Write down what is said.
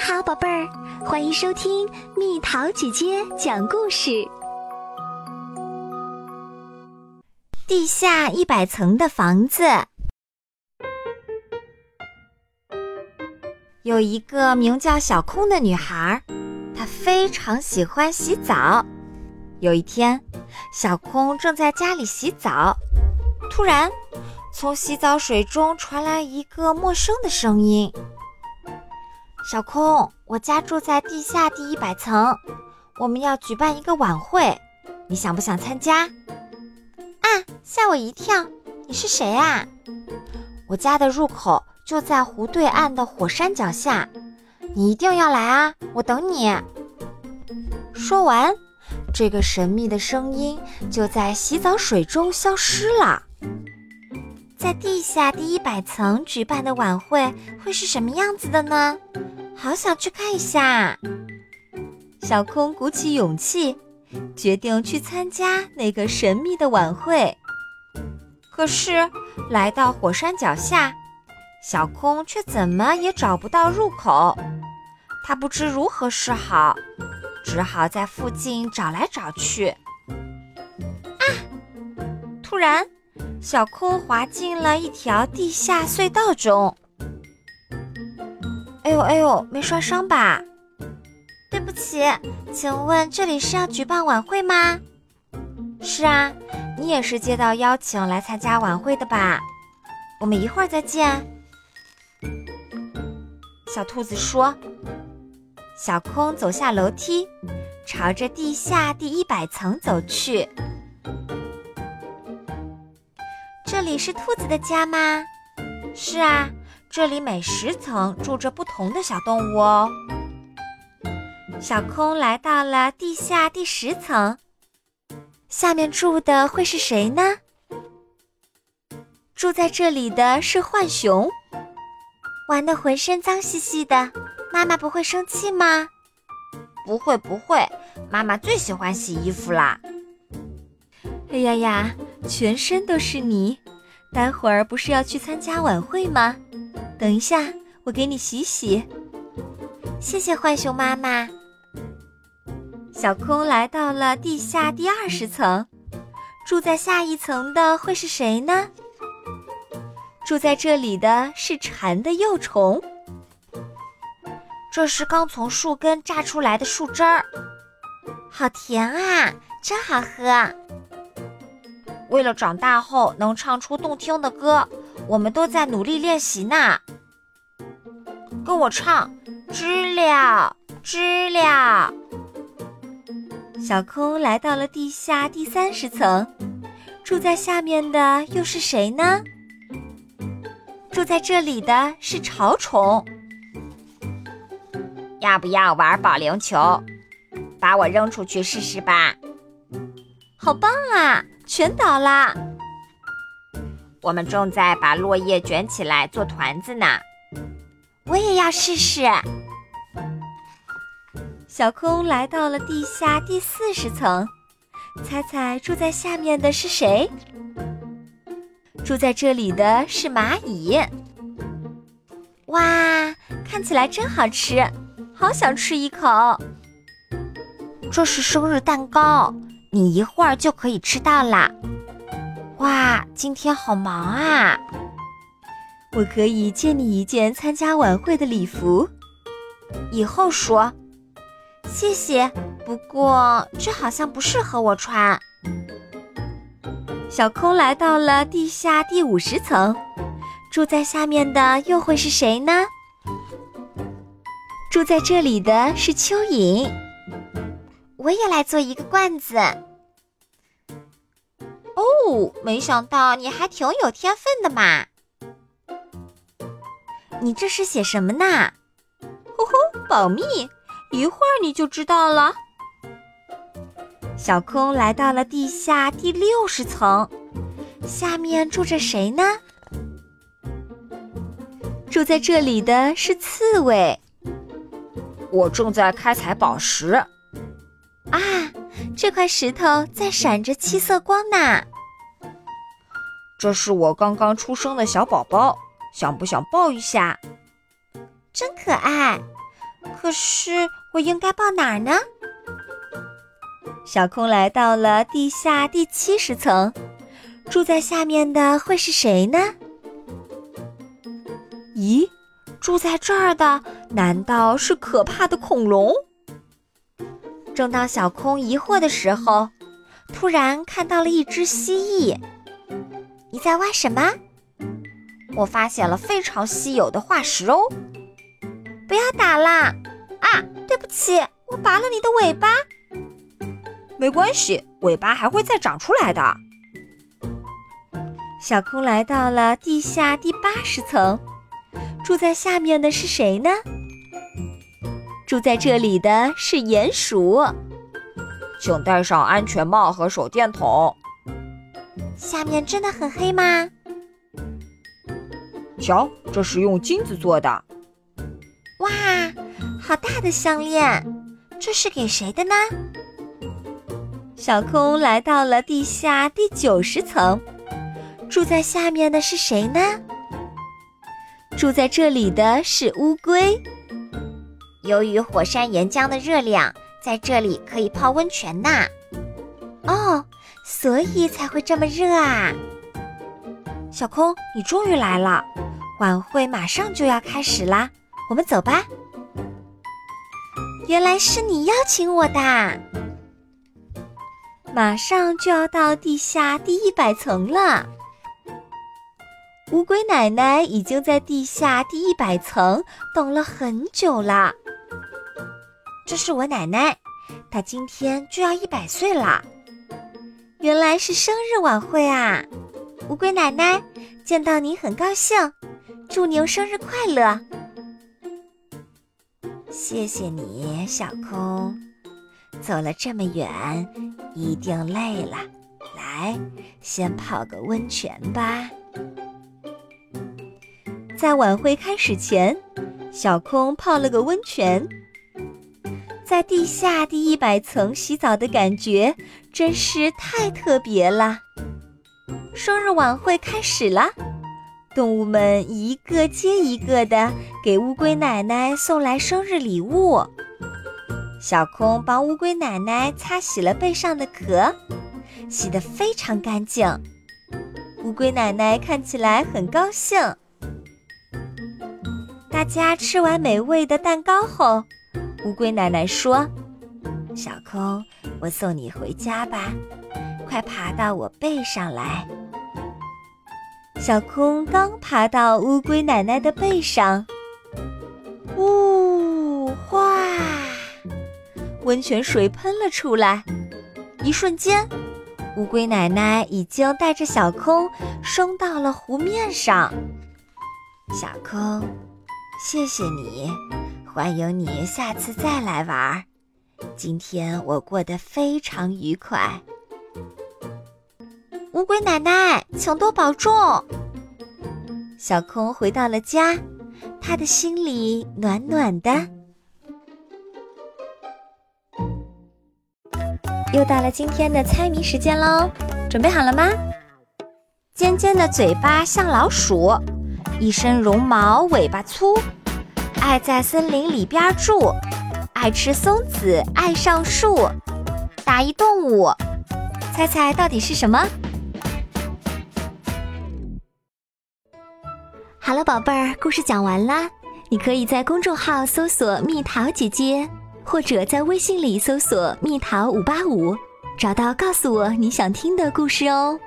好，宝贝儿，欢迎收听蜜桃姐姐讲故事。地下一百层的房子，有一个名叫小空的女孩，她非常喜欢洗澡。有一天，小空正在家里洗澡，突然，从洗澡水中传来一个陌生的声音。小空，我家住在地下第一百层，我们要举办一个晚会，你想不想参加？啊，吓我一跳！你是谁啊？我家的入口就在湖对岸的火山脚下，你一定要来啊！我等你。说完，这个神秘的声音就在洗澡水中消失了。在地下第一百层举办的晚会会是什么样子的呢？好想去看一下。小空鼓起勇气，决定去参加那个神秘的晚会。可是来到火山脚下，小空却怎么也找不到入口。他不知如何是好，只好在附近找来找去。啊！突然。小空滑进了一条地下隧道中。哎呦哎呦，没摔伤吧？对不起，请问这里是要举办晚会吗？是啊，你也是接到邀请来参加晚会的吧？我们一会儿再见。小兔子说。小空走下楼梯，朝着地下第一百层走去。这里是兔子的家吗？是啊，这里每十层住着不同的小动物哦。小空来到了地下第十层，下面住的会是谁呢？住在这里的是浣熊，玩的浑身脏兮兮的，妈妈不会生气吗？不会不会，妈妈最喜欢洗衣服啦。哎呀呀，全身都是泥。待会儿不是要去参加晚会吗？等一下，我给你洗洗。谢谢浣熊妈妈。小空来到了地下第二十层，住在下一层的会是谁呢？住在这里的是蝉的幼虫。这是刚从树根榨出来的树汁儿，好甜啊，真好喝。为了长大后能唱出动听的歌，我们都在努力练习呢。跟我唱，知了，知了。小空来到了地下第三十层，住在下面的又是谁呢？住在这里的是潮虫。要不要玩保龄球？把我扔出去试试吧。好棒啊！全倒啦！我们正在把落叶卷起来做团子呢。我也要试试。小空来到了地下第四十层，猜猜住在下面的是谁？住在这里的是蚂蚁。哇，看起来真好吃，好想吃一口。这是生日蛋糕。你一会儿就可以吃到啦！哇，今天好忙啊！我可以借你一件参加晚会的礼服，以后说。谢谢，不过这好像不适合我穿。小空来到了地下第五十层，住在下面的又会是谁呢？住在这里的是蚯蚓。我也来做一个罐子。哦，没想到你还挺有天分的嘛！你这是写什么呢？呼呼，保密，一会儿你就知道了。小空来到了地下第六十层，下面住着谁呢？住在这里的是刺猬。我正在开采宝石。啊，这块石头在闪着七色光呢。这是我刚刚出生的小宝宝，想不想抱一下？真可爱。可是我应该抱哪儿呢？小空来到了地下第七十层，住在下面的会是谁呢？咦，住在这儿的难道是可怕的恐龙？正当小空疑惑的时候，突然看到了一只蜥蜴。你在挖什么？我发现了非常稀有的化石哦！不要打啦！啊，对不起，我拔了你的尾巴。没关系，尾巴还会再长出来的。小空来到了地下第八十层，住在下面的是谁呢？住在这里的是鼹鼠，请戴上安全帽和手电筒。下面真的很黑吗？瞧，这是用金子做的。哇，好大的项链！这是给谁的呢？小空来到了地下第九十层，住在下面的是谁呢？住在这里的是乌龟。由于火山岩浆的热量，在这里可以泡温泉呐。哦。所以才会这么热啊！小空，你终于来了，晚会马上就要开始啦，我们走吧。原来是你邀请我的，马上就要到地下第一百层了。乌龟奶奶已经在地下第一百层等了很久了。这是我奶奶，她今天就要一百岁了。原来是生日晚会啊！乌龟奶奶见到你很高兴，祝您生日快乐。谢谢你，小空，走了这么远，一定累了。来，先泡个温泉吧。在晚会开始前，小空泡了个温泉。在地下第一百层洗澡的感觉真是太特别了。生日晚会开始了，动物们一个接一个的给乌龟奶奶送来生日礼物。小空帮乌龟奶奶擦洗了背上的壳，洗得非常干净。乌龟奶奶看起来很高兴。大家吃完美味的蛋糕后。乌龟奶奶说：“小空，我送你回家吧，快爬到我背上来。”小空刚爬到乌龟奶奶的背上，呜哗，温泉水喷了出来。一瞬间，乌龟奶奶已经带着小空升到了湖面上。小空，谢谢你。欢迎你下次再来玩儿。今天我过得非常愉快。乌龟奶奶，请多保重。小空回到了家，他的心里暖暖的。又到了今天的猜谜时间喽，准备好了吗？尖尖的嘴巴像老鼠，一身绒毛尾巴粗。爱在森林里边住，爱吃松子，爱上树。打一动物，猜猜到底是什么？好了，宝贝儿，故事讲完啦。你可以在公众号搜索“蜜桃姐姐”，或者在微信里搜索“蜜桃五八五”，找到告诉我你想听的故事哦。